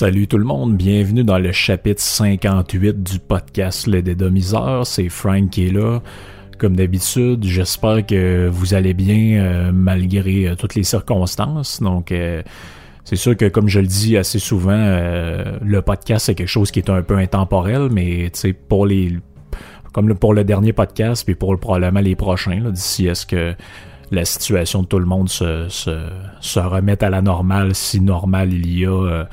Salut tout le monde, bienvenue dans le chapitre 58 du podcast Le Dédomiseur. C'est Frank qui est là. Comme d'habitude, j'espère que vous allez bien euh, malgré euh, toutes les circonstances. Donc, euh, c'est sûr que comme je le dis assez souvent, le podcast c'est quelque chose qui est un peu intemporel, mais tu sais pour les comme pour le dernier podcast puis pour probablement les prochains d'ici est-ce que la situation de tout le monde se, se, se remette à la normale si normal il y a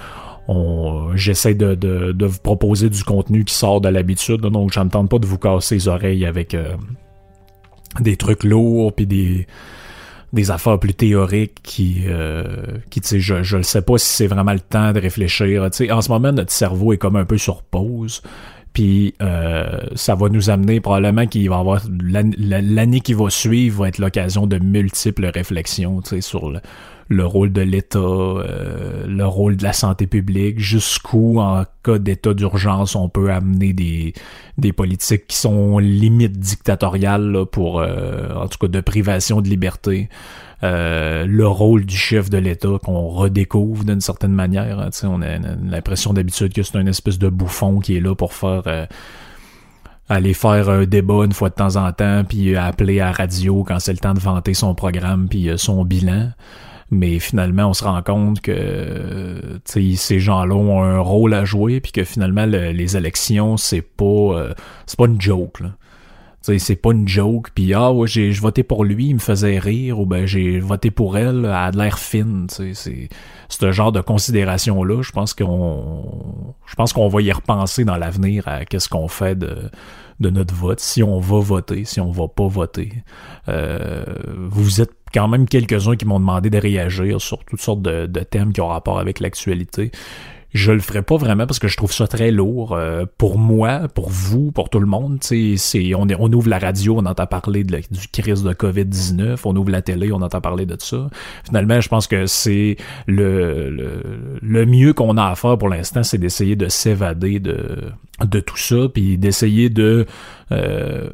j'essaie de, de, de, vous proposer du contenu qui sort de l'habitude, donc je tente pas de vous casser les oreilles avec euh, des trucs lourds puis des des affaires plus théoriques qui euh, qui tu sais je je sais pas si c'est vraiment le temps de réfléchir, tu sais en ce moment notre cerveau est comme un peu sur pause. Puis euh, ça va nous amener probablement qu'il va avoir l'année qui va suivre va être l'occasion de multiples réflexions tu sais, sur le, le rôle de l'État, euh, le rôle de la santé publique, jusqu'où en cas d'état d'urgence on peut amener des, des politiques qui sont limite dictatoriales pour euh, en tout cas de privation de liberté. Euh, le rôle du chef de l'État qu'on redécouvre d'une certaine manière. Hein, on a l'impression d'habitude que c'est une espèce de bouffon qui est là pour faire aller faire un débat une fois de temps en temps, puis appeler à radio quand c'est le temps de vanter son programme, puis son bilan mais finalement on se rend compte que ces gens-là ont un rôle à jouer puis que finalement les élections c'est pas euh, c'est pas une joke là c'est pas une joke puis ah ouais j'ai voté pour lui il me faisait rire ou ben j'ai voté pour elle elle a de l'air fine c'est ce genre de considération là je pense qu'on je pense qu'on va y repenser dans l'avenir à qu'est-ce qu'on fait de de notre vote, si on va voter, si on va pas voter. Euh, vous êtes quand même quelques-uns qui m'ont demandé de réagir sur toutes sortes de, thèmes qui ont rapport avec l'actualité. Je le ferai pas vraiment parce que je trouve ça très lourd euh, pour moi, pour vous, pour tout le monde. C'est, on, on ouvre la radio, on entend parler de du crise de COVID-19, on ouvre la télé, on entend parler de ça. Finalement, je pense que c'est le, le, le mieux qu'on a à faire pour l'instant, c'est d'essayer de s'évader de, de tout ça, puis d'essayer de euh,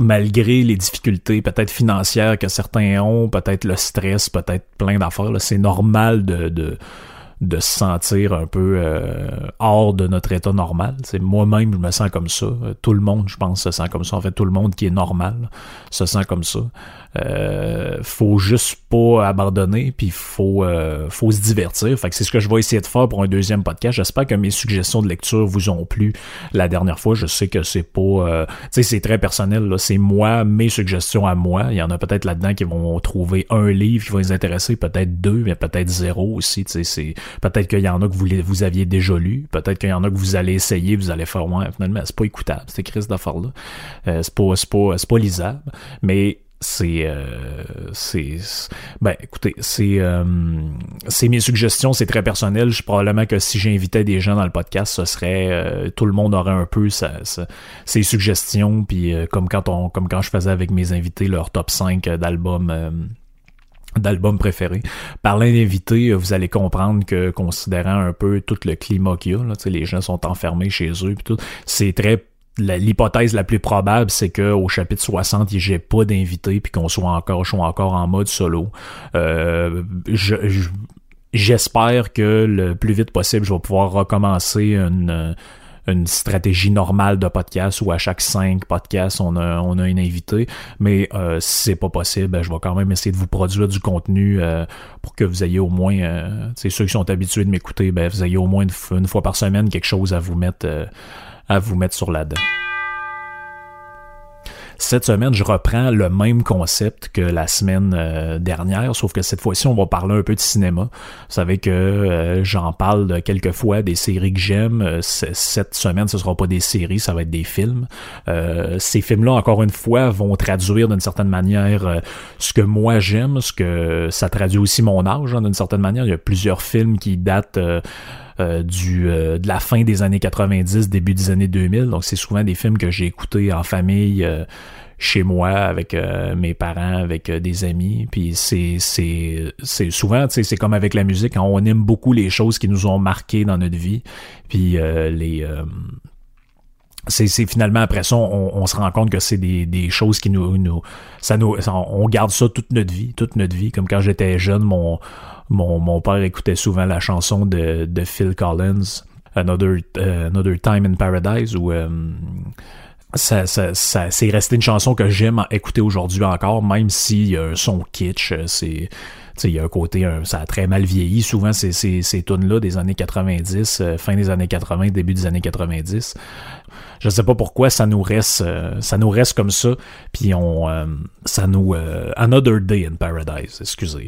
malgré les difficultés peut-être financières que certains ont, peut-être le stress, peut-être plein d'affaires, c'est normal de, de, de se sentir un peu euh, hors de notre état normal. Moi-même je me sens comme ça. Tout le monde, je pense, se sent comme ça. En fait, tout le monde qui est normal se sent comme ça. Euh, faut juste pas abandonner, puis faut euh, faut se divertir. Fait que c'est ce que je vais essayer de faire pour un deuxième podcast. J'espère que mes suggestions de lecture vous ont plu la dernière fois. Je sais que c'est pas, euh, tu sais, c'est très personnel. Là, c'est moi, mes suggestions à moi. Il y en a peut-être là-dedans qui vont trouver un livre qui va les intéresser, peut-être deux, mais peut-être zéro aussi. Tu sais, c'est peut-être qu'il y en a que vous vous aviez déjà lu, peut-être qu'il y en a que vous allez essayer, vous allez faire ouais, finalement c'est pas écoutable, c'est crise d'affaires là. Euh, c'est pas c'est pas pas lisable, mais c'est euh, c'est ben écoutez c'est euh, c'est mes suggestions c'est très personnel je probablement que si j'invitais des gens dans le podcast ce serait euh, tout le monde aurait un peu sa, ses suggestions puis comme quand on comme quand je faisais avec mes invités leur top 5 d'albums d'albums préférés. Parlant d'invités, vous allez comprendre que considérant un peu tout le climat qu'il y a, là, les gens sont enfermés chez eux, tout, c'est très l'hypothèse la plus probable, c'est que au chapitre 60, j'ai pas d'invité puis qu'on soit encore, je encore en mode solo. Euh, j'espère que le plus vite possible, je vais pouvoir recommencer une une stratégie normale de podcast où à chaque cinq podcasts on a on a un invité mais euh, si c'est pas possible ben, je vais quand même essayer de vous produire du contenu euh, pour que vous ayez au moins euh, ceux qui sont habitués de m'écouter ben vous ayez au moins une, fois par semaine quelque chose à vous mettre euh, à vous mettre sur la dent. Cette semaine, je reprends le même concept que la semaine euh, dernière, sauf que cette fois-ci, on va parler un peu de cinéma. Vous savez que euh, j'en parle quelques fois des séries que j'aime. Euh, cette semaine, ce sera pas des séries, ça va être des films. ces films-là, encore une fois, vont traduire d'une certaine manière ce que moi j'aime, ce que ça traduit aussi mon âge, hein, d'une certaine manière. Il y a plusieurs films qui datent euh, du, euh, de la fin des années 90, début des années 2000. Donc c'est souvent des films que j'ai écoutés en famille euh, chez moi avec mes parents, avec des amis. Puis c'est c'est c'est souvent, c'est comme avec la musique, hein, on aime beaucoup les choses qui nous ont marqué dans notre vie. Puis les c'est finalement après ça, on, se rend compte que c'est des, choses qui nous, ça nous, on garde ça toute notre vie, toute notre vie. Comme quand j'étais jeune, mon, mon, père écoutait souvent la chanson de, de Phil Collins, Another, uh, Another Time in Paradise, où euh, ça, ça, c'est resté une chanson que j'aime écouter aujourd'hui encore, même s'il son kitsch, euh, c'est il y a un côté, ça a très mal vieilli. Souvent, ces, ces, ces tunes-là des années 90, euh, fin des années 80, début des années 90. Je sais pas pourquoi ça nous reste, ça nous reste comme ça. Puis on, ça nous, Another Day in Paradise. Excusez,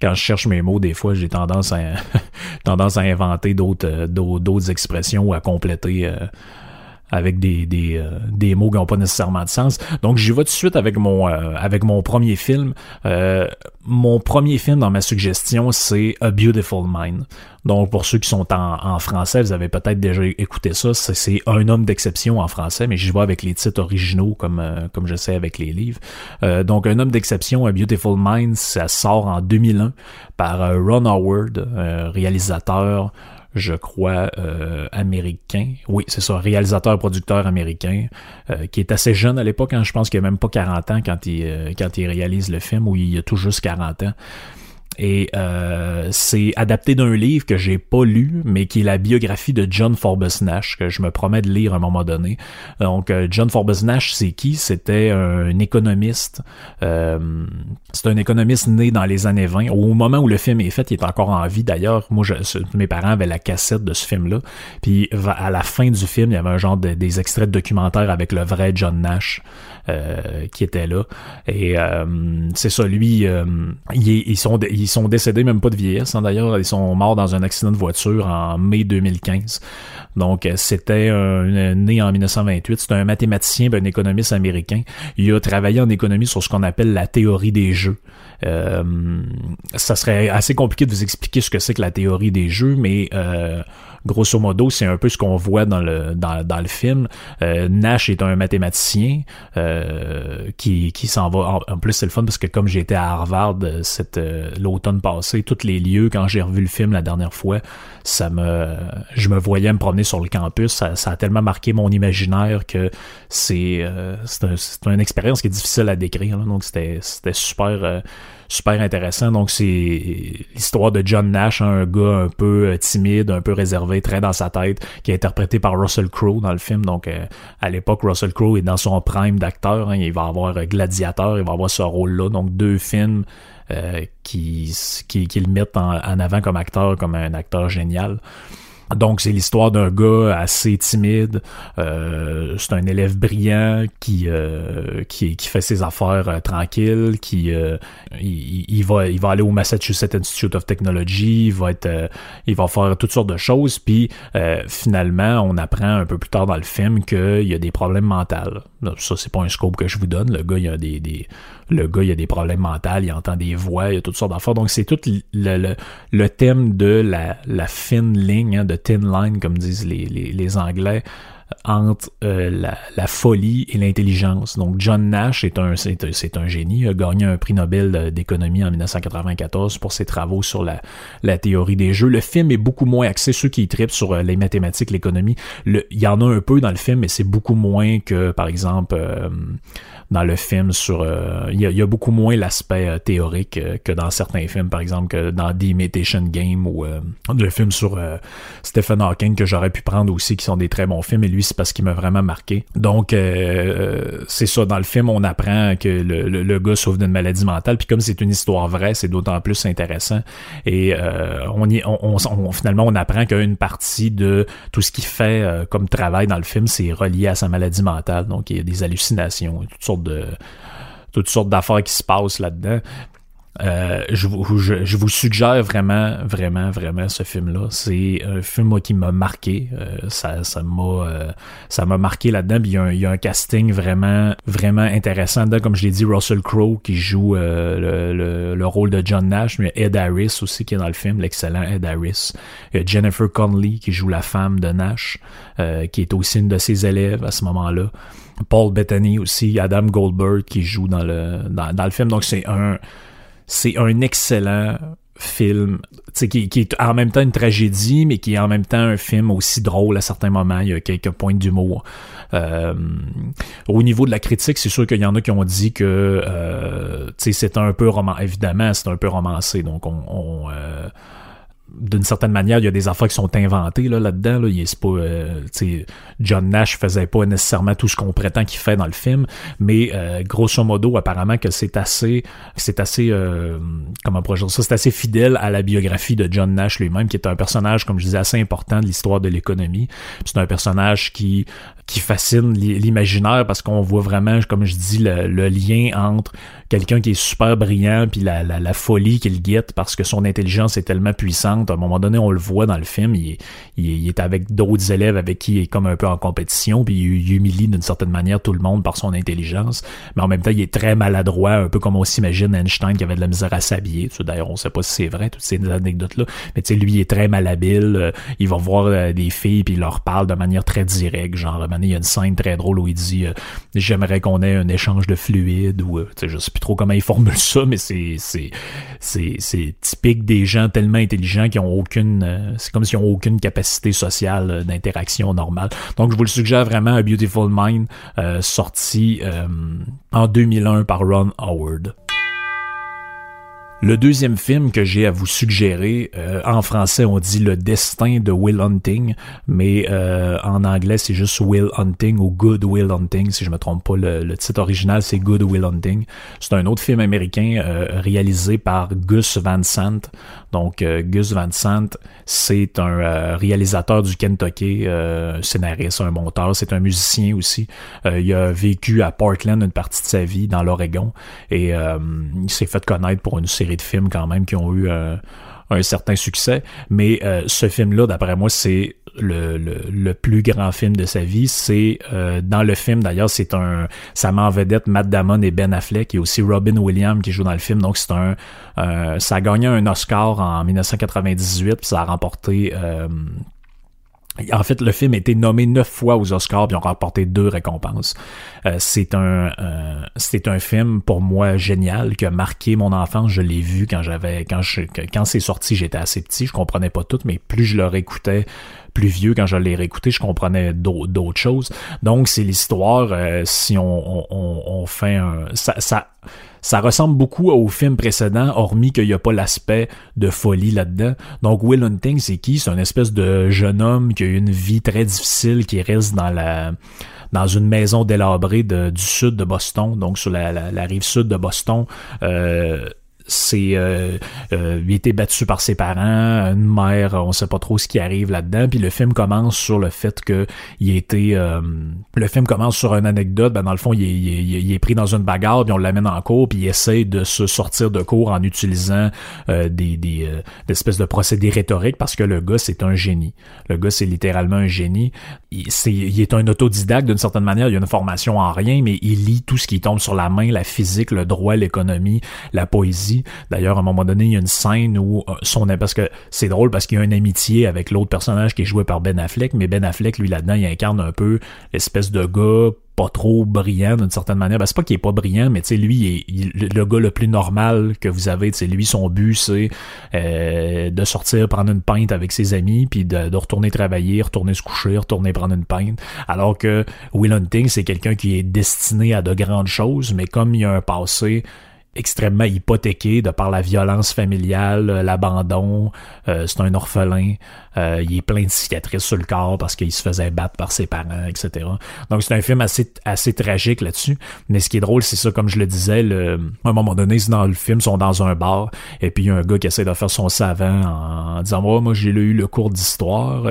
quand je cherche mes mots, des fois, j'ai tendance à, tendance à inventer d'autres, d'autres expressions ou à compléter avec des, des, euh, des mots qui n'ont pas nécessairement de sens. Donc j'y vais tout de suite avec mon euh, avec mon premier film. Euh, mon premier film dans ma suggestion, c'est A Beautiful Mind. Donc pour ceux qui sont en, en français, vous avez peut-être déjà écouté ça. C'est Un homme d'exception en français, mais j'y vais avec les titres originaux comme comme je sais avec les livres. donc Un homme d'exception, A Beautiful Mind, ça sort en 2001 par Ron Howard, réalisateur je crois, euh, américain. Oui, c'est ça, réalisateur-producteur américain, euh, qui est assez jeune à l'époque. Hein, je pense qu'il a même pas 40 ans quand il, euh, quand il réalise le film, ou il a tout juste 40 ans. Et euh, c'est adapté d'un livre que j'ai pas lu, mais qui est la biographie de John Forbes Nash, que je me promets de lire à un moment donné. Donc, euh, John Forbes Nash, c'est qui? C'était un économiste. Euh, c'est un économiste né dans les années 20. Au moment où le film est fait, il est encore en vie. D'ailleurs, moi, je, mes parents avaient la cassette de ce film-là. Puis, à la fin du film, il y avait un genre de, des extraits de documentaires avec le vrai John Nash. Euh, qui était là. Et euh, c'est ça, lui, euh, ils, sont, ils sont décédés même pas de vieillesse. Hein, D'ailleurs, ils sont morts dans un accident de voiture en mai 2015. Donc, c'était un, né en 1928. C'est un mathématicien, un économiste américain. Il a travaillé en économie sur ce qu'on appelle la théorie des jeux. Euh, ça serait assez compliqué de vous expliquer ce que c'est que la théorie des jeux, mais euh, grosso modo, c'est un peu ce qu'on voit dans le, dans, dans le film. Euh, Nash est un mathématicien euh, qui, qui s'en va. En, plus, c'est le fun parce que comme j'étais à Harvard euh, l'automne passé, tous les lieux, quand j'ai revu le film la dernière fois, ça me je me voyais me promener sur le campus. Ça, ça a tellement marqué mon imaginaire que c'est c'est une expérience qui est difficile à décrire. donc c'était c'était super super intéressant. Donc, c'est l'histoire de John Nash, un gars un peu euh, timide, un peu réservé, très dans sa tête, qui est interprété par Russell Crowe dans le film. Donc, euh, à l'époque, Russell Crowe est dans son prime d'acteur. Hein. il va avoir euh, Gladiateur, il va avoir ce rôle-là. Donc, deux films qui, qui, qui, le mettent en, en, avant comme acteur, comme un acteur génial. Donc c'est l'histoire d'un gars assez timide, euh, c'est un élève brillant qui euh, qui, qui, fait ses affaires euh, tranquilles, qui euh, il, il, va il va aller au Massachusetts Institute of Technology, il va être il va faire toutes sortes de choses, puis finalement on apprend un peu plus tard dans le film qu'il y a des problèmes mentaux. Ça c'est pas un scope que je vous donne, le gars il a des, des le gars, il a des problèmes mentaux, il entend des voix, il y a toutes sortes d'affaires. Donc, c'est tout le, le, thème de la, la fine ligne, hein, de thin line, comme disent les, les, les Anglais, entre euh, la, folie et l'intelligence. Donc John Nash est un c'est, un génie, a gagné un prix Nobel d'économie en 1994 pour ses travaux sur la, théorie des jeux. Le film est beaucoup moins axé ceux qui tripent sur euh, les mathématiques, l'économie. Il y en a un peu dans le film, mais c'est beaucoup moins que par exemple euh, dans le film sur il y, a, beaucoup moins l'aspect théorique que dans certains films, par exemple que dans The Imitation Game ou le film sur Stephen Hawking que j'aurais pu prendre aussi qui sont des très bons films c'est parce qu'il m'a vraiment marqué. Donc, euh, c'est ça. Dans le film, on apprend que le, le, gars souffre d'une maladie mentale. Puis comme c'est une histoire vraie, c'est d'autant plus intéressant. Et euh, on, y, finalement, on apprend qu'une partie de tout ce qu'il fait euh, comme travail dans le film, c'est relié à sa maladie mentale. Donc, il y a des hallucinations, toutes sortes toutes sortes d'affaires qui se passent là-dedans. Euh, je, vous, je, vous suggère vraiment, vraiment, vraiment ce film-là. C'est un film qui m'a marqué. Euh, ça, ça m'a, euh, ça m'a marqué là-dedans. Il y, a un, y a un casting vraiment, vraiment intéressant. Dedans, comme je l'ai dit, Russell Crowe qui joue le, le, le, rôle de John Nash, mais Ed Harris aussi qui est dans le film, l'excellent Ed Harris. Il y a Jennifer Connelly qui joue la femme de Nash, qui est aussi une de ses élèves à ce moment-là. Paul Bettany aussi, Adam Goldberg qui joue dans le dans le film. Donc c'est un c'est un excellent film qui, qui, est en même temps une tragédie, mais qui est en même temps un film aussi drôle à certains moments. Il y a quelques points d'humour. Euh, au niveau de la critique, c'est sûr qu'il y en a qui ont dit que euh, c'est un peu roman. Évidemment, c'est un peu romancé. Donc on, on euh, d'une certaine manière, il y a des affaires qui sont inventées là, là-dedans. Là. Il est pas, euh, John Nash faisait pas nécessairement tout ce qu'on prétend qu'il fait dans le film, mais euh, grosso modo, apparemment que c'est assez, c'est assez, euh, comment ça, c'est assez fidèle à la biographie de John Nash lui-même, qui est un personnage, comme je disais, assez important de l'histoire de l'économie. C'est un personnage qui qui fascine l'imaginaire parce qu'on voit vraiment, comme je dis, le, lien entre quelqu'un qui est super brillant puis la, la, la folie qu'il guette parce que son intelligence est tellement puissante. À un moment donné, on le voit dans le film, il, il, est avec d'autres élèves avec qui il est comme un peu en compétition puis il, humilie d'une certaine manière tout le monde par son intelligence. Mais en même temps, il est très maladroit, un peu comme on s'imagine Einstein qui avait de la misère à s'habiller. D'ailleurs, on sait pas si c'est vrai, toutes ces anecdotes-là. Mais tu sais, lui, il est très malhabile. Euh, il va voir euh, des filles puis il leur parle de manière très directe. Genre, il y a une scène très drôle où il dit euh, J'aimerais qu'on ait un échange de fluide ou tu sais, je sais plus trop comment il formule ça, mais c'est typique des gens tellement intelligents ont aucune euh, c'est comme s'ils ont aucune capacité sociale euh, d'interaction normale. Donc je vous le suggère vraiment A Beautiful Mind euh, sorti en 2001 par Ron Howard. Le deuxième film que j'ai à vous suggérer, euh, en français on dit Le Destin de Will Hunting, mais euh, en anglais c'est juste Will Hunting ou Good Will Hunting, si je me trompe pas. Le, titre original c'est Good Will Hunting. C'est un autre film américain euh, réalisé par Gus Van Sant. Donc Gus Van Sant, c'est un réalisateur du Kentucky, un scénariste, un monteur, c'est un musicien aussi. il a vécu à Portland une partie de sa vie dans l'Oregon et il s'est fait connaître pour une série de films quand même qui ont eu euh, un certain succès. Mais euh, ce film-là, d'après moi, c'est le, le, plus grand film de sa vie. C'est euh, dans le film d'ailleurs, c'est un ça met en vedette Matt Damon et Ben Affleck et aussi Robin Williams qui joue dans le film. Donc c'est un ça a gagné un Oscar en 1998 puis ça a remporté en fait, le film a été nommé neuf fois aux Oscars, puis ont remporté deux récompenses. Euh, c'est un, euh, c'est un film pour moi génial qui a marqué mon enfance. Je l'ai vu quand j'avais, quand je, quand c'est sorti, j'étais assez petit, je comprenais pas tout, mais plus je le réécoutais, plus vieux quand je l'ai réécouté, je comprenais d'autres choses. Donc c'est l'histoire. Euh, si on, on, on, fait un, ça, ça ça ressemble beaucoup au film précédent, hormis qu'il n'y a pas l'aspect de folie là-dedans. Donc Will Hunting, c'est qui? C'est une espèce de jeune homme qui a eu une vie très difficile, qui reste dans la dans une maison délabrée du sud de Boston, donc sur la, la, rive sud de Boston. Euh, c'est euh, euh, il a été battu par ses parents, une mère, on sait pas trop ce qui arrive là-dedans. Puis le film commence sur le fait que il a été, euh, le film commence sur une anecdote. Ben dans le fond, il est, il est, pris dans une bagarre, puis on l'amène en cours, puis il essaie de se sortir de cours en utilisant euh, des, des espèces de procédés rhétoriques parce que le gars c'est un génie. Le gars c'est littéralement un génie. Il, c'est, il est un autodidacte d'une certaine manière. Il a une formation en rien, mais il lit tout ce qui tombe sur la main, la physique, le droit, l'économie, la poésie D'ailleurs, à un moment donné, il y a une scène où euh, son parce que c'est drôle parce qu'il y a une amitié avec l'autre personnage qui est joué par Ben Affleck, mais Ben Affleck, lui, là-dedans, il incarne un peu l'espèce de gars pas trop brillant d'une certaine manière. Ben, c'est pas qu'il est pas brillant, mais tu sais, lui, le gars le plus normal que vous avez. Tu lui, son but, c'est euh, de sortir prendre une pinte avec ses amis, puis de, retourner travailler, retourner se coucher, retourner prendre une pinte. Alors que Will Hunting, c'est quelqu'un qui est destiné à de grandes choses, mais comme il a un passé extrêmement hypothéqué de par la violence familiale, euh, l'abandon. Euh, c'est un orphelin. Euh, il est plein de cicatrices sur le corps parce qu'il se faisait battre par ses parents, etc. Donc c'est un film assez assez tragique là-dessus. Mais ce qui est drôle, c'est ça, comme je le disais, le, à un moment donné, dans le film, ils sont dans un bar et puis il y a un gars qui essaie de faire son savant en, disant moi, moi j'ai eu le cours d'histoire.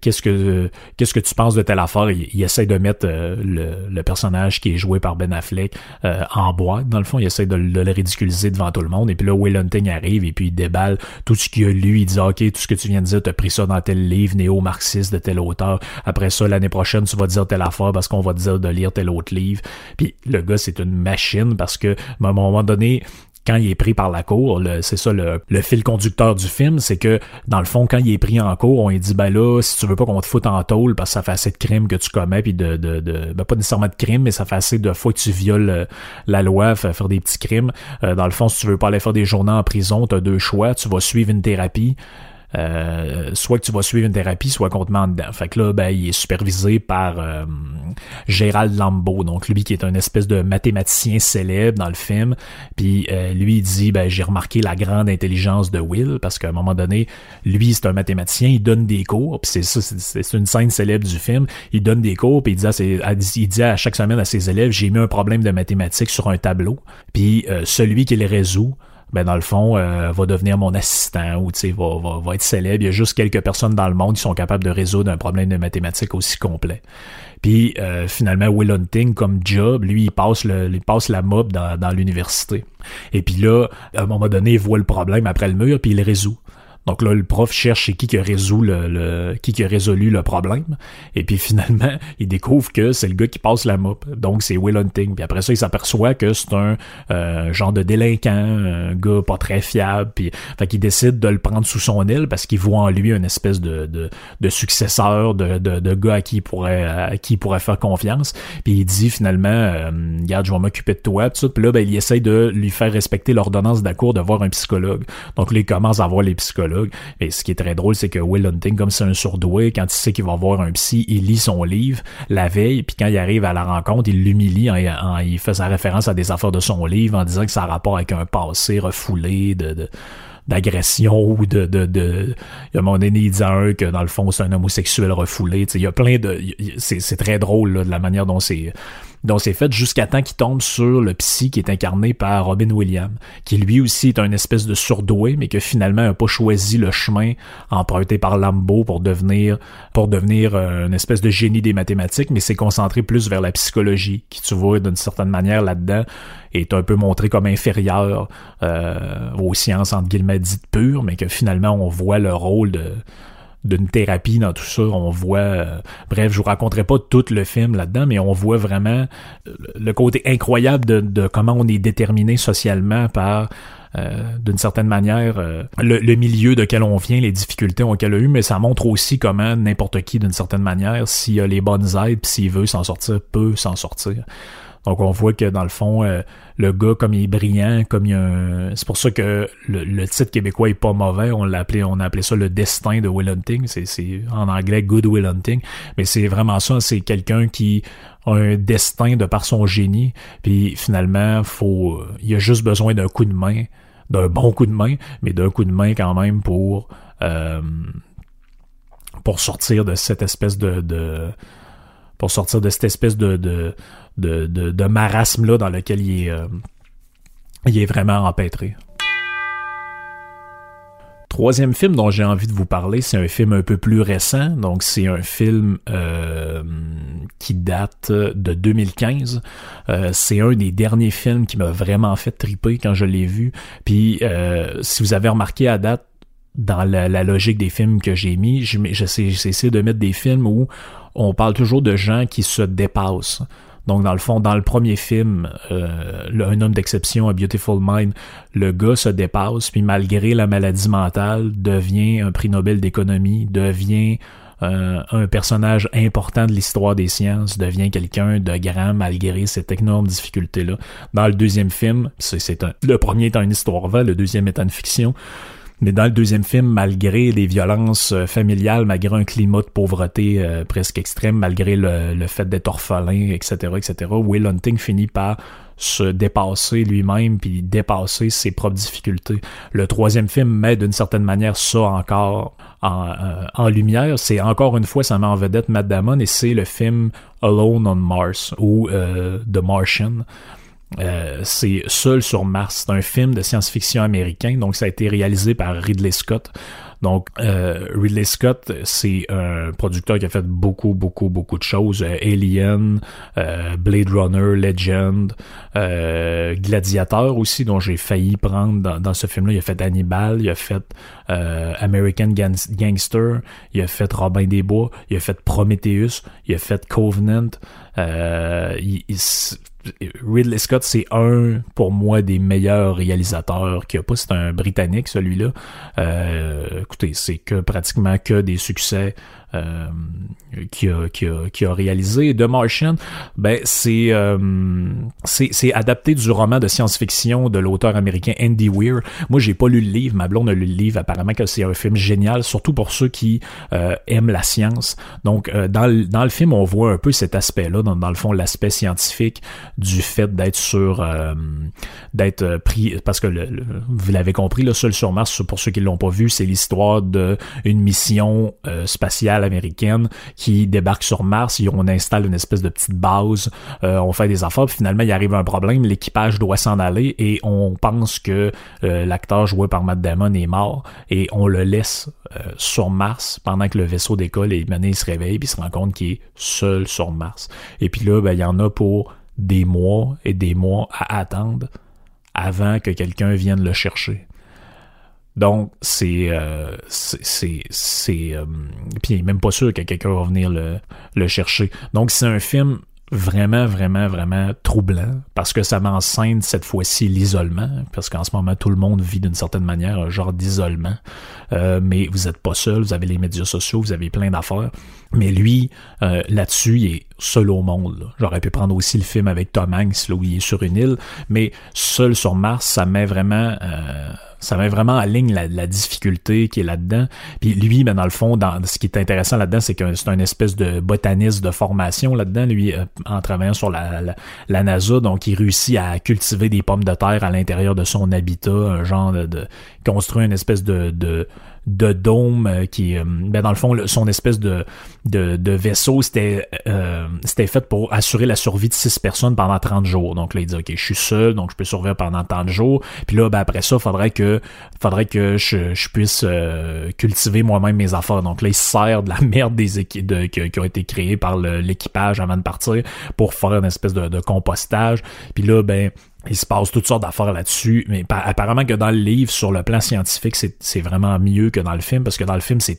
qu'est-ce que qu'est-ce que tu penses de telle affaire il, essaie de mettre le, le, personnage qui est joué par Ben Affleck en boîte dans le fond il essaie de, le ridiculiser devant tout le monde. Et puis là, Will Hunting arrive et puis il déballe tout ce qu'il a lu. Il dit, OK, tout ce que tu viens de dire, tu as pris ça dans tel livre néo-marxiste de tel auteur. Après ça, l'année prochaine, tu vas dire telle affaire parce qu'on va te dire de lire tel autre livre. Puis le gars, c'est une machine parce que, à un moment donné, quand il est pris par la cour, c'est ça le, fil conducteur du film, c'est que dans le fond, quand il est pris en cour, on lui dit ben là, si tu veux pas qu'on te foute en tôle parce que ça fait assez de crimes que tu commets, puis de, de, de ben pas nécessairement de crimes, mais ça fait assez de fois que tu violes euh, la loi, faire des petits crimes. Euh, dans le fond, si tu veux pas aller faire des journées en prison, t'as deux choix, tu vas suivre une thérapie. Euh, soit que tu vas suivre une thérapie, soit qu'on te met dedans. Fait que là, ben, il est supervisé par euh, Gérald Lambeau, donc lui qui est un espèce de mathématicien célèbre dans le film. Puis euh, lui, il dit, ben, j'ai remarqué la grande intelligence de Will, parce qu'à un moment donné, lui, c'est un mathématicien, il donne des cours, puis c'est ça, c'est une scène célèbre du film. Il donne des cours, puis il dit à, ses, il dit à chaque semaine à ses élèves, j'ai mis un problème de mathématiques sur un tableau, puis celui qui le résout, ben dans le fond, euh, va devenir mon assistant ou va, va, va, être célèbre. Il y a juste quelques personnes dans le monde qui sont capables de résoudre un problème de mathématiques aussi complet. Puis euh, finalement, Will Hunting, comme job, lui, il passe, le, il passe la mob dans, dans l'université. Et puis là, à un moment donné, il voit le problème après le mur, puis il le résout. Donc là, le prof cherche qui qui a résolu le, qui qui a résolu le problème. Et puis finalement, il découvre que c'est le gars qui passe la mop. Donc c'est Will Hunting. Puis après ça, il s'aperçoit que c'est un euh, genre de délinquant, un gars pas très fiable. Puis fait qu'il décide de le prendre sous son aile parce qu'il voit en lui une espèce de, de, de successeur, de, de, de, gars à qui il pourrait à qui il pourrait faire confiance. Puis il dit finalement, euh, regarde, je vais m'occuper de toi. Tout Puis là, ben, il essaye de lui faire respecter l'ordonnance d'accord de voir un psychologue. Donc là, il commence à voir les psychologues et ce qui est très drôle, c'est que Will Hunting, comme c'est un surdoué, quand il sait qu'il va voir un psy, il lit son livre la veille, puis quand il arrive à la rencontre, il l'humilie, en, il fait sa référence à des affaires de son livre en disant que ça a rapport avec un passé refoulé de, d'agression ou de, de, de, il y a moment donné, il un que dans le fond, c'est un homosexuel refoulé. il y a plein de, c'est, très drôle, de la manière dont c'est, donc c'est fait jusqu'à temps qu'il tombe sur le psy qui est incarné par Robin Williams, qui lui aussi est un espèce de surdoué, mais que finalement n'a pas choisi le chemin emprunté par Lambeau pour devenir pour devenir euh, une espèce de génie des mathématiques, mais s'est concentré plus vers la psychologie, qui tu vois d'une certaine manière là-dedans est un peu montré comme inférieur euh, aux sciences entre guillemets dites pures, mais que finalement on voit le rôle de d'une thérapie dans tout ça. On voit, euh, bref, je vous raconterai pas tout le film là-dedans, mais on voit vraiment euh, le côté incroyable de, comment on est déterminé socialement par d'une certaine manière le, milieu de quel on vient, les difficultés qu'elle a eu, mais ça montre aussi comment n'importe qui, d'une certaine manière, s'il a les bonnes aides, s'il veut s'en sortir, peut s'en sortir. Donc on voit que dans le fond, euh, le gars, comme il est brillant, comme il a un... C'est pour ça que le, titre québécois est pas mauvais. On l'a appelé, on a appelé ça le destin de Will Hunting. C'est, en anglais Good Will Hunting. Mais c'est vraiment ça. C'est quelqu'un qui a un destin de par son génie. Puis finalement, faut, il a juste besoin d'un coup de main, d'un bon coup de main, mais d'un coup de main quand même pour euh, pour sortir de cette espèce de, pour sortir de cette espèce de, de, de, marasme-là dans lequel il est, euh, il est vraiment empêtré. Troisième film dont j'ai envie de vous parler, c'est un film un peu plus récent. Donc, c'est un film euh, qui date de 2015. Euh, c'est un des derniers films qui m'a vraiment fait triper quand je l'ai vu. Puis, si vous avez remarqué à date, dans la, logique des films que j'ai mis, j'essaie de mettre des films où on parle toujours de gens qui se dépassent. Donc, dans le fond, dans le premier film, euh, Un homme d'exception, A Beautiful Mind, le gars se dépasse, puis malgré la maladie mentale, devient un prix Nobel d'économie, devient euh, un personnage important de l'histoire des sciences, devient quelqu'un de grand malgré cette énorme difficulté-là. Dans le deuxième film, c'est le premier étant une histoire vraie, le deuxième étant une fiction, mais dans le deuxième film, malgré les violences euh, familiales, malgré un climat de pauvreté euh, presque extrême, malgré le, fait d'être orphelin, etc., etc., Will Hunting finit par se dépasser lui-même puis dépasser ses propres difficultés. Le troisième film met d'une certaine manière ça encore en, euh, en lumière. C'est encore une fois, ça met en vedette Matt Damon et c'est le film Alone on Mars ou The Martian. Euh, c'est Seul sur Mars. C'est un film de science-fiction américain, donc ça a été réalisé par Ridley Scott. Donc, Ridley Scott, c'est un producteur qui a fait beaucoup, beaucoup, beaucoup de choses. Alien, Blade Runner, Legend, Gladiator aussi, dont j'ai failli prendre dans, ce film-là. Il a fait Hannibal, il a fait American Gangster, il a fait Robin des Bois, il a fait Prometheus, il a fait Covenant. Ridley Scott, c'est un, pour moi, des meilleurs réalisateurs qu'il n'y a pas. C'est un Britannique, celui-là. Euh, écoutez, c'est que pratiquement que des succès qui, a, qui, a, réalisé. The Martian, ben c'est euh, c'est adapté du roman de science-fiction de l'auteur américain Andy Weir. Moi, j'ai pas lu le livre. Ma blonde a lu le livre. Apparemment que c'est un film génial, surtout pour ceux qui euh, aiment la science. Donc, euh, dans, le, dans le film, on voit un peu cet aspect-là, dans, dans le fond, l'aspect scientifique du fait d'être sur euh, d'être pris parce que vous l'avez compris, le seul sur Mars, pour ceux qui l'ont pas vu, c'est l'histoire de une mission spatiale américaine qui débarque sur Mars, on installe une espèce de petite base, euh, on fait des affaires, puis finalement il arrive un problème, l'équipage doit s'en aller et on pense que euh, l'acteur joué par Matt Damon est mort et on le laisse euh, sur Mars pendant que le vaisseau décolle et il se réveille puis il se rend compte qu'il est seul sur Mars. Et puis là, ben, il y en a pour des mois et des mois à attendre avant que quelqu'un vienne le chercher. Donc, c'est. Euh, c'est. euh, puis, même pas sûr que quelqu'un va venir le, le chercher. Donc, c'est un film vraiment, vraiment, vraiment troublant parce que ça m'enseigne cette fois-ci l'isolement, parce qu'en ce moment, tout le monde vit d'une certaine manière un genre d'isolement. Euh, mais vous n'êtes pas seul, vous avez les médias sociaux, vous avez plein d'affaires. Mais lui, euh, là-dessus, il est seul au monde. J'aurais pu prendre aussi le film avec Tom Hanks, là, où il est sur une île, mais seul sur Mars, ça met vraiment... ça met vraiment en ligne la, difficulté qui est là-dedans. Puis lui, ben, dans le fond, dans, ce qui est intéressant là-dedans, c'est que c'est un espèce de botaniste de formation là-dedans, lui, euh, en travaillant sur la, la, NASA. Donc, il réussit à cultiver des pommes de terre à l'intérieur de son habitat, un genre de, de construire une espèce de, de de dôme euh, qui euh, ben dans le fond son espèce de de, vaisseau c'était euh, c'était fait pour assurer la survie de six personnes pendant 30 jours. Donc là il dit ok je suis seul donc je peux survivre pendant 30 jours. Puis là ben après ça faudrait que faudrait que je, je puisse cultiver moi-même mes affaires. Donc là il sert de la merde des équipes de, qui, ont été créées par l'équipage avant de partir pour faire une espèce de, de compostage. Puis là ben il se passe toutes sortes d'affaires là-dessus, mais apparemment que dans le livre, sur le plan scientifique, c'est vraiment mieux que dans le film, parce que dans le film, c'est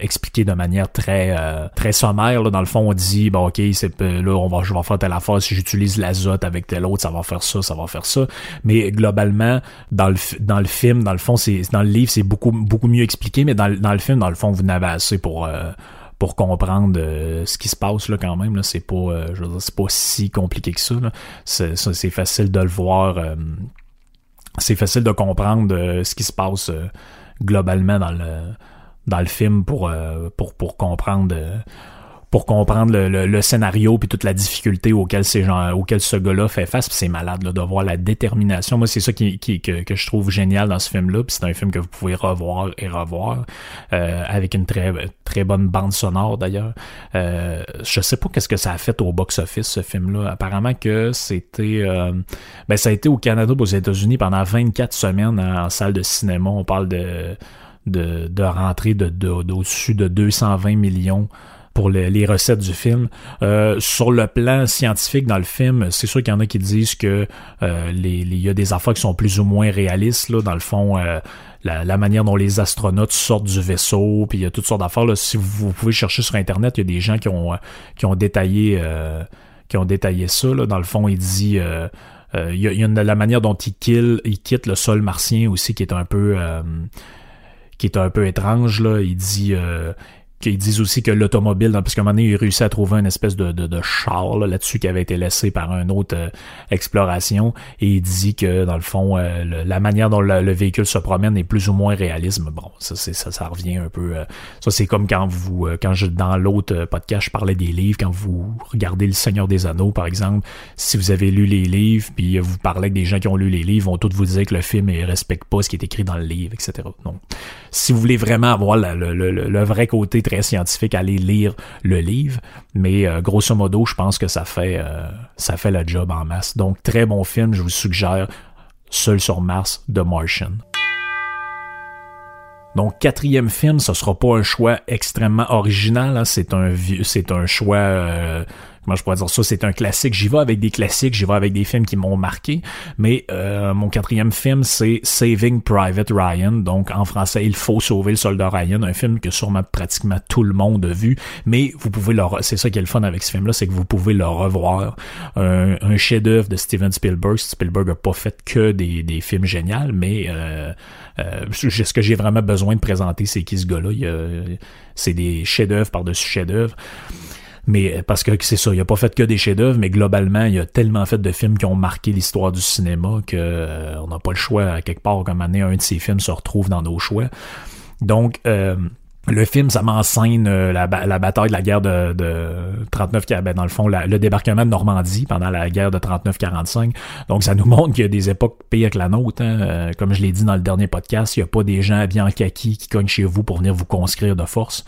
expliqué de manière très euh, très sommaire. Là. Dans le fond, on dit, bon, ok, là, on va, je vais faire telle affaire, si j'utilise l'azote avec tel autre, ça va faire ça, ça va faire ça. Mais globalement, dans le, dans le film, dans le fond, c'est dans le livre, c'est beaucoup beaucoup mieux expliqué, mais dans, dans le film, dans le fond, vous n'avez assez pour... Euh, pour comprendre euh, ce qui se passe là quand même là c'est pas euh, je veux dire, c'est pas si compliqué que ça c'est, c'est facile de le voir euh, c'est facile de comprendre ce qui se passe globalement dans le dans le film pour pour pour comprendre pour comprendre le, scénario puis toute la difficulté auquel auquel ce gars-là fait face puis c'est malade là, de voir la détermination. Moi c'est ça qui, que, je trouve génial dans ce film là puis c'est un film que vous pouvez revoir et revoir euh, avec une très très bonne bande sonore d'ailleurs. Euh, je sais pas qu'est-ce que ça a fait au box office ce film là apparemment que c'était euh, ben ça a été au Canada aux États-Unis pendant 24 semaines en, salle de cinéma. On parle de de, de rentrée de, de, d'au-dessus de 220 millions pour les recettes du film. Euh, sur le plan scientifique dans le film, c'est sûr qu'il y en a qui disent que euh, il y a des affaires qui sont plus ou moins réalistes. Là, dans le fond, euh, la, manière dont les astronautes sortent du vaisseau, puis il y a toutes sortes d'affaires. Si vous, pouvez chercher sur Internet, il y a des gens qui ont, qui ont détaillé qui ont détaillé ça. Là. Dans le fond, il dit... il y, a, la manière dont il, kill, il quitte le sol martien aussi qui est un peu qui est un peu étrange là il dit qu'ils disent aussi que l'automobile, parce qu'à un moment donné, il réussit à trouver une espèce de, de, de char là-dessus qui avait été laissé par une autre euh, exploration, et il dit que dans le fond, euh, la manière dont le, véhicule se promène est plus ou moins réalisme. Bon, ça, ça, ça revient un peu. Euh, ça, c'est comme quand vous, quand je dans l'autre podcast, je parlais des livres, quand vous regardez Le Seigneur des Anneaux, par exemple, si vous avez lu les livres, puis vous parlez avec des gens qui ont lu les livres, vont tous vous dire que le film ne respecte pas ce qui est écrit dans le livre, etc. Donc, si vous voulez vraiment avoir le, le vrai côté très scientifique, aller lire le livre. Mais euh, grosso modo, je pense que ça fait, euh, ça fait le job en masse. Donc, très bon film, je vous suggère Seul sur Mars de Martian. Donc quatrième film, ce sera pas un choix extrêmement original. Hein. C'est un c'est un choix euh, moi je pourrais dire ça, c'est un classique. J'y vais avec des classiques, j'y vais avec des films qui m'ont marqué. Mais euh, mon quatrième film, c'est Saving Private Ryan. Donc en français, Il faut sauver le soldat Ryan, un film que sûrement pratiquement tout le monde a vu. Mais vous pouvez le, c'est ça qui est le fun avec ce film-là, c'est que vous pouvez le revoir. Un, chef-d'œuvre de Steven Spielberg. Spielberg a pas fait que des, des films géniaux, mais euh, euh, ce que j'ai vraiment besoin de présenter, c'est qui ce gars-là? C'est des chefs-d'œuvre par-dessus chefs-d'œuvre. Mais parce que c'est ça, il a pas fait que des chefs-d'œuvre, mais globalement, il a tellement fait de films qui ont marqué l'histoire du cinéma que euh, on n'a pas le choix à quelque part comme année un de ces films se retrouve dans nos choix. Donc euh, le film, ça m'enseigne euh, la, bataille de la guerre de, de 39, ben dans le fond, le débarquement de Normandie pendant la guerre de 39-45. Donc, ça nous montre qu'il y a des époques pires que la nôtre. Hein. Euh, comme je l'ai dit dans le dernier podcast, il n'y a pas des gens bien en kaki qui cognent chez vous pour venir vous conscrire de force.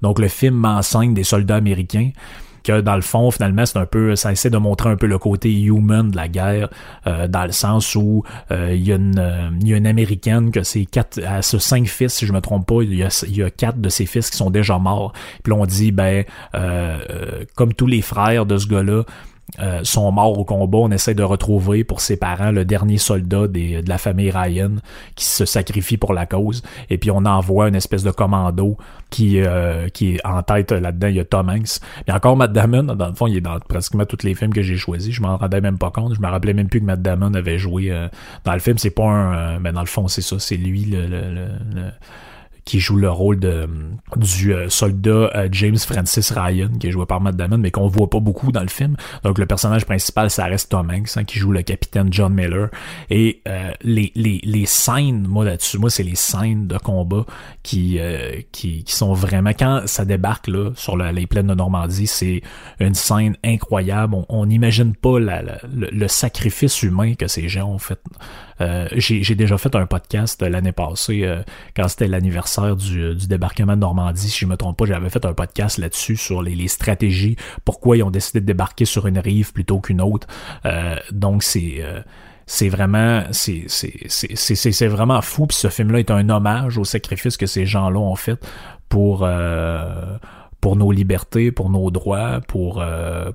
Donc, le film m'enseigne des soldats américains que dans le fond, finalement, c'est un peu, ça essaie de montrer un peu le côté human de la guerre, euh, dans le sens où euh, il y, a une, euh, il y a une américaine que c'est quatre, à ce cinq fils, si je me trompe pas, il y a, y a quatre de ses fils qui sont déjà morts. Puis on dit, ben, comme tous les frères de ce gars-là, euh, sont morts au combat. On essaie de retrouver pour ses parents le dernier soldat de la famille Ryan qui se sacrifie pour la cause. Et puis on envoie une espèce de commando qui, euh, qui est en tête là-dedans. Il y a Tom Hanks. Et encore Matt Damon, dans le fond, il est dans pratiquement tous les films que j'ai choisis. Je m'en rendais même pas compte. Je me rappelais même plus que Matt Damon avait joué euh, dans le film. C'est pas un... mais dans le fond, c'est ça. C'est lui le, le, le qui joue le rôle de du euh, soldat euh, James Francis Ryan, qui est joué par Matt Damon, mais qu'on voit pas beaucoup dans le film. Donc le personnage principal, ça reste Tom Hanks, hein, qui joue le capitaine John Miller. Et euh, les, les, les scènes, moi là-dessus, moi c'est les scènes de combat qui, qui, qui sont vraiment quand ça débarque là sur les plaines de Normandie, c'est une scène incroyable. On n'imagine pas la, le, le, sacrifice humain que ces gens ont fait. J'ai déjà fait un podcast l'année passée quand c'était l'anniversaire euh, du, débarquement de Normandie, si je me trompe pas, j'avais fait un podcast là-dessus sur les, stratégies, pourquoi ils ont décidé de débarquer sur une rive plutôt qu'une autre. Euh, donc c'est euh, c'est vraiment c'est c'est vraiment fou puis ce film là est un hommage au sacrifice que ces gens-là ont fait pour pour nos libertés, pour nos droits, pour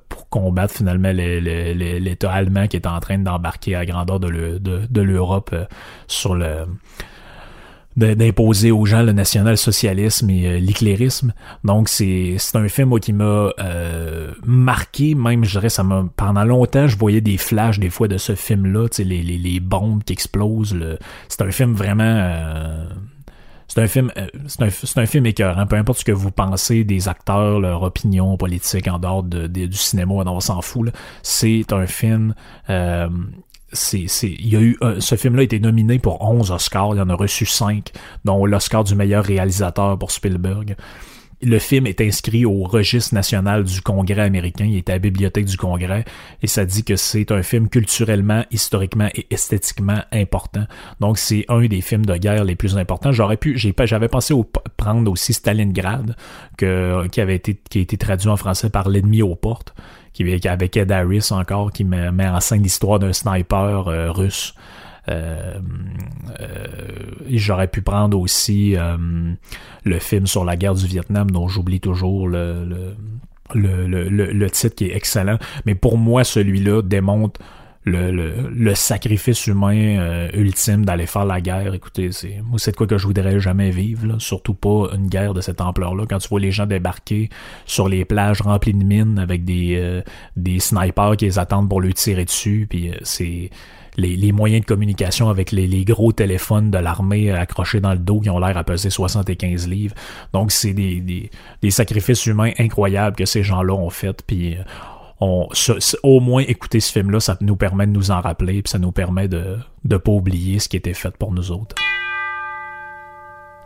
pour combattre finalement l'État allemand qui est en train d'embarquer à grandeur de l'Europe sur le d'imposer aux gens le national-socialisme et euh, l'éclairisme. Donc c'est un film qui m'a euh, marqué, même je dirais ça m'a pendant longtemps je voyais des flashs des fois de ce film-là, les, les, les bombes qui explosent. Le... C'est un film vraiment euh, c'est un film c'est un, c'est un film écœurant, peu importe ce que vous pensez des acteurs, leur opinion politique en dehors de, du cinéma, on s'en fout. C'est un film euh, c'est, c'est, il y a eu, ce film-là a été nominé pour 11 Oscars, il en a reçu 5, dont l'Oscar du meilleur réalisateur pour Spielberg. Le film est inscrit au registre national du Congrès américain, il est à la bibliothèque du Congrès, et ça dit que c'est un film culturellement, historiquement et esthétiquement important. Donc c'est un des films de guerre les plus importants. J'aurais pu, j'avais pensé au, prendre aussi Stalingrad, qui a été traduit en français par L'ennemi aux portes qui, avec Ed Harris encore, qui met, en scène l'histoire d'un sniper euh, russe. Euh, euh, j'aurais pu prendre aussi le film sur la guerre du Vietnam dont j'oublie toujours le, le, le, le, titre qui est excellent. Mais pour moi, celui-là démontre le, le, sacrifice humain euh, ultime d'aller faire la guerre. Écoutez, c'est moi c'est de quoi que je voudrais jamais vivre, surtout pas une guerre de cette ampleur-là. Quand tu vois les gens débarquer sur les plages remplies de mines avec des euh, des snipers qui les attendent pour lui tirer dessus, puis euh, c'est les, les, moyens de communication avec les, les gros téléphones de l'armée accrochés dans le dos qui ont l'air à peser 75 livres. Donc c'est des, des, des sacrifices humains incroyables que ces gens-là ont fait. Puis on, au moins écouter ce film-là, ça nous permet de nous en rappeler, puis ça nous permet de ne pas oublier ce qui était fait pour nous autres.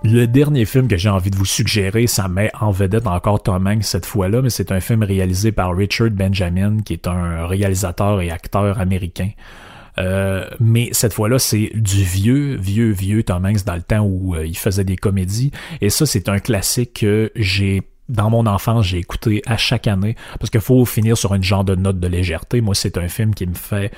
Le dernier film que j'ai envie de vous suggérer, ça met en vedette encore Tom Hanks cette fois-là, mais c'est un film réalisé par Richard Benjamin, qui est un réalisateur et acteur américain. Euh, mais cette fois-là, c'est du vieux, vieux, vieux Tom Hanks dans le temps où euh, il faisait des comédies. Et ça, c'est un classique que j'ai dans mon enfance, j'ai écouté à chaque année parce qu'il faut finir sur une genre de note de légèreté. Moi, c'est un film qui me fait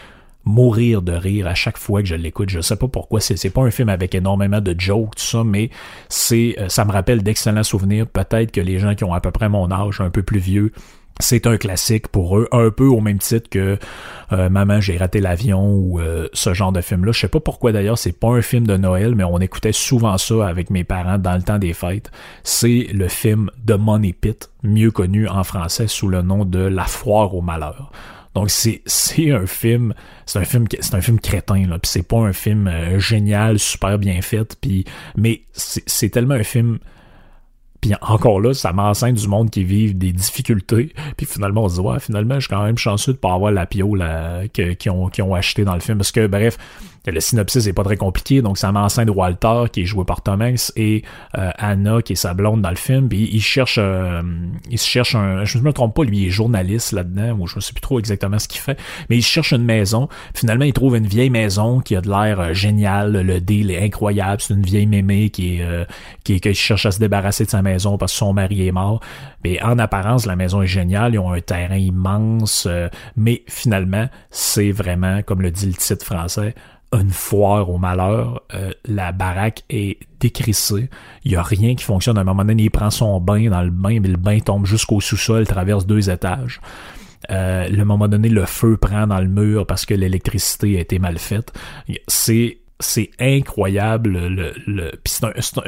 mourir de rire à chaque fois que je l'écoute. Je sais pas pourquoi. C'est, c'est pas un film avec énormément de jokes, tout ça, mais c'est, euh, ça me rappelle d'excellents souvenirs. Peut-être que les gens qui ont à peu près mon âge, un peu plus vieux, c'est un classique pour eux, un peu au même titre que euh, Maman, j'ai raté l'avion ou euh, ce genre de film-là. Je sais pas pourquoi d'ailleurs, c'est pas un film de Noël, mais on écoutait souvent ça avec mes parents dans le temps des fêtes. C'est le film de Money Pit, mieux connu en français sous le nom de La foire au malheur. Donc c'est c'est un film, c'est un film c'est un film crétin là, puis c'est pas un film euh, génial, super bien fait, puis mais c'est tellement un film puis encore là, ça m'enseigne du monde qui vivent des difficultés. Puis finalement, on se dit, ouais, finalement, je suis quand même chanceux de pas avoir la pio qui, ont, qui ont acheté dans le film. Parce que, bref, le synopsis est pas très compliqué, donc ça m'enseigne Walter, qui est joué par Tom Hanks, et euh, Anna, qui est sa blonde dans le film, puis il cherche, euh, il cherche un, je me trompe pas, lui il est journaliste là-dedans, ou je ne sais plus trop exactement ce qu'il fait, mais il cherche une maison, finalement il trouve une vieille maison qui a de l'air euh, génial, le deal est incroyable, c'est une vieille mémé qui est, qui, qui cherche à se débarrasser de sa maison parce que son mari est mort, mais en apparence la maison est géniale, ils ont un terrain immense, mais finalement c'est vraiment, comme le dit le titre français, une foire au malheur. Euh, la baraque est décrissée. Il y a rien qui fonctionne. À un moment donné, il prend son bain dans le bain, mais le bain tombe jusqu'au sous-sol, traverse deux étages. Euh, le moment donné, le feu prend dans le mur parce que l'électricité a été mal faite. C'est c'est incroyable. Le, le,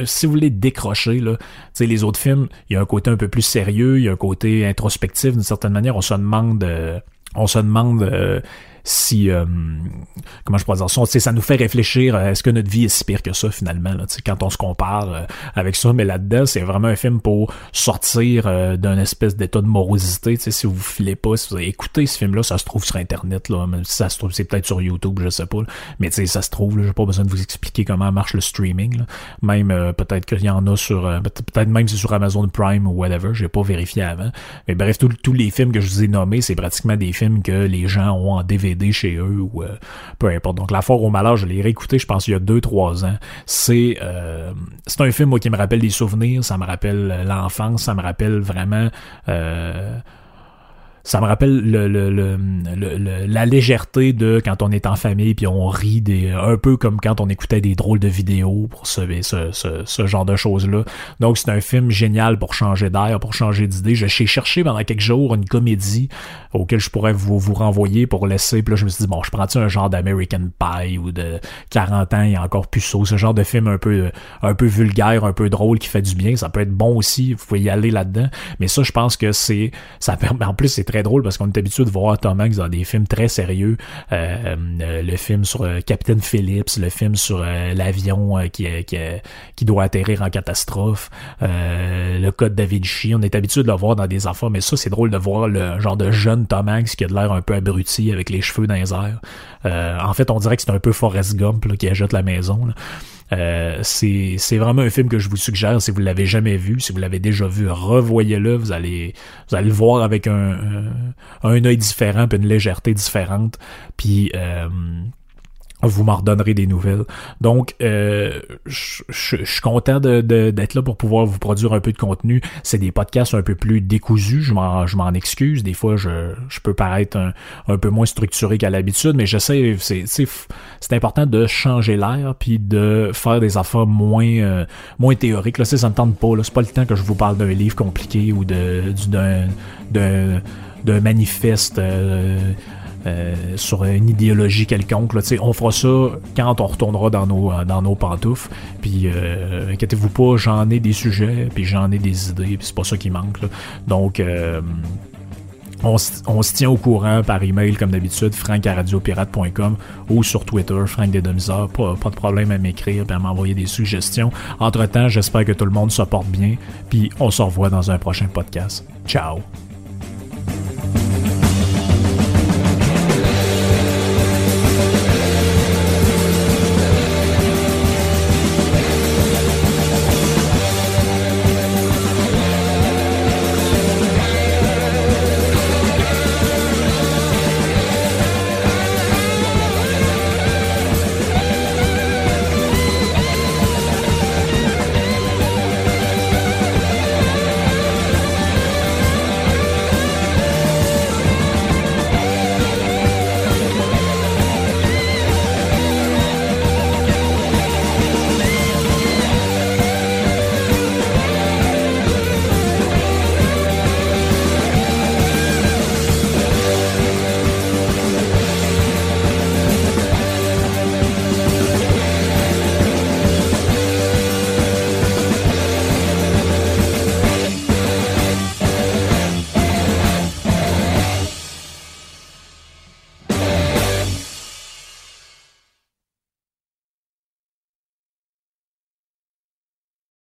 si vous voulez décrocher, là, les autres films, il y a un côté un peu plus sérieux, il y a un côté introspectif d'une certaine manière. On se demande, euh, on se demande euh, si euh, comment je pourrais dire ça, ça nous fait réfléchir est-ce que notre vie est si pire que ça finalement là, quand on se compare euh, avec ça. Mais là-dedans c'est vraiment un film pour sortir euh, d'un espèce d'état de morosité si vous filez pas si vous écouté ce film là ça se trouve sur internet là si ça se trouve c'est peut-être sur YouTube je sais pas mais tu sais ça se trouve j'ai pas besoin de vous expliquer comment marche le streaming même peut-être qu'il y en a sur peut-être même c'est sur Amazon Prime ou whatever j'ai pas vérifié avant. Mais bref tous les films que je vous ai nommés c'est pratiquement des films que les gens ont en DVD chez eux ou euh, peu importe. Donc La Foire au Malheur, je l'ai réécouté, je pense, il y a 2-3 ans. C'est euh, c'est un film qui me rappelle des souvenirs, ça me rappelle l'enfance, ça me rappelle vraiment euh, ça me rappelle le, le, le, la légèreté de quand on est en famille puis on rit des un peu comme quand on écoutait des drôles de vidéos pour ce, ce, ce, genre de choses là donc c'est un film génial pour changer d'air pour changer d'idée. J'ai cherché pendant quelques jours une comédie auquel je pourrais vous, vous renvoyer pour laisser. Puis là je me suis dit bon je prends un genre d'American Pie ou de 40 ans et encore plus saut ce genre de film un peu un peu vulgaire un peu drôle qui fait du bien. Ça peut être bon aussi. Vous pouvez y aller là-dedans. Mais ça je pense que c'est ça permet en plus c'est très très drôle parce qu'on est habitué de voir Tom Hanks dans des films très sérieux. Euh, euh, le film sur euh, Captain Phillips, le film sur l'avion qui, qui, doit atterrir en catastrophe, le code Da Vinci. On est habitué de le voir dans des affaires, mais ça, c'est drôle de voir le genre de jeune Tom Hanks qui a de l'air un peu abruti avec les cheveux dans les airs. en fait, on dirait que c'est un peu Forrest Gump qui ajoute la maison. Euh, c'est vraiment un film que je vous suggère si vous l'avez jamais vu, si vous l'avez déjà vu, revoyez-le, vous allez vous allez le voir avec un, un, un œil différent, puis une légèreté différente, puis euh, vous m'en redonnerez des nouvelles. Donc, euh, je, suis content d'être de, là pour pouvoir vous produire un peu de contenu. C'est des podcasts un peu plus décousus, je m'en, je excuse. Des fois, je, je peux paraître un, peu moins structuré qu'à l'habitude, mais j'essaie, c'est, c'est important de changer l'air puis de faire des affaires moins, euh, moins théoriques. Là, ça ne tente pas. C'est pas le temps que je vous parle d'un livre compliqué ou de, d'un manifeste. Euh, euh, sur une idéologie quelconque. On fera ça quand on retournera dans nos, nos pantoufles. Puis euh, inquiétez-vous pas, j'en ai des sujets, puis j'en ai des idées, puis c'est pas ça qui manque. Donc euh, on, se tient au courant par email comme d'habitude, frank.radiopirate.com ou sur Twitter, Frank Dedomiseur. Pas, pas de problème à m'écrire et à m'envoyer des suggestions. Entre-temps, j'espère que tout le monde se porte bien, puis on se revoit dans un prochain podcast. Ciao!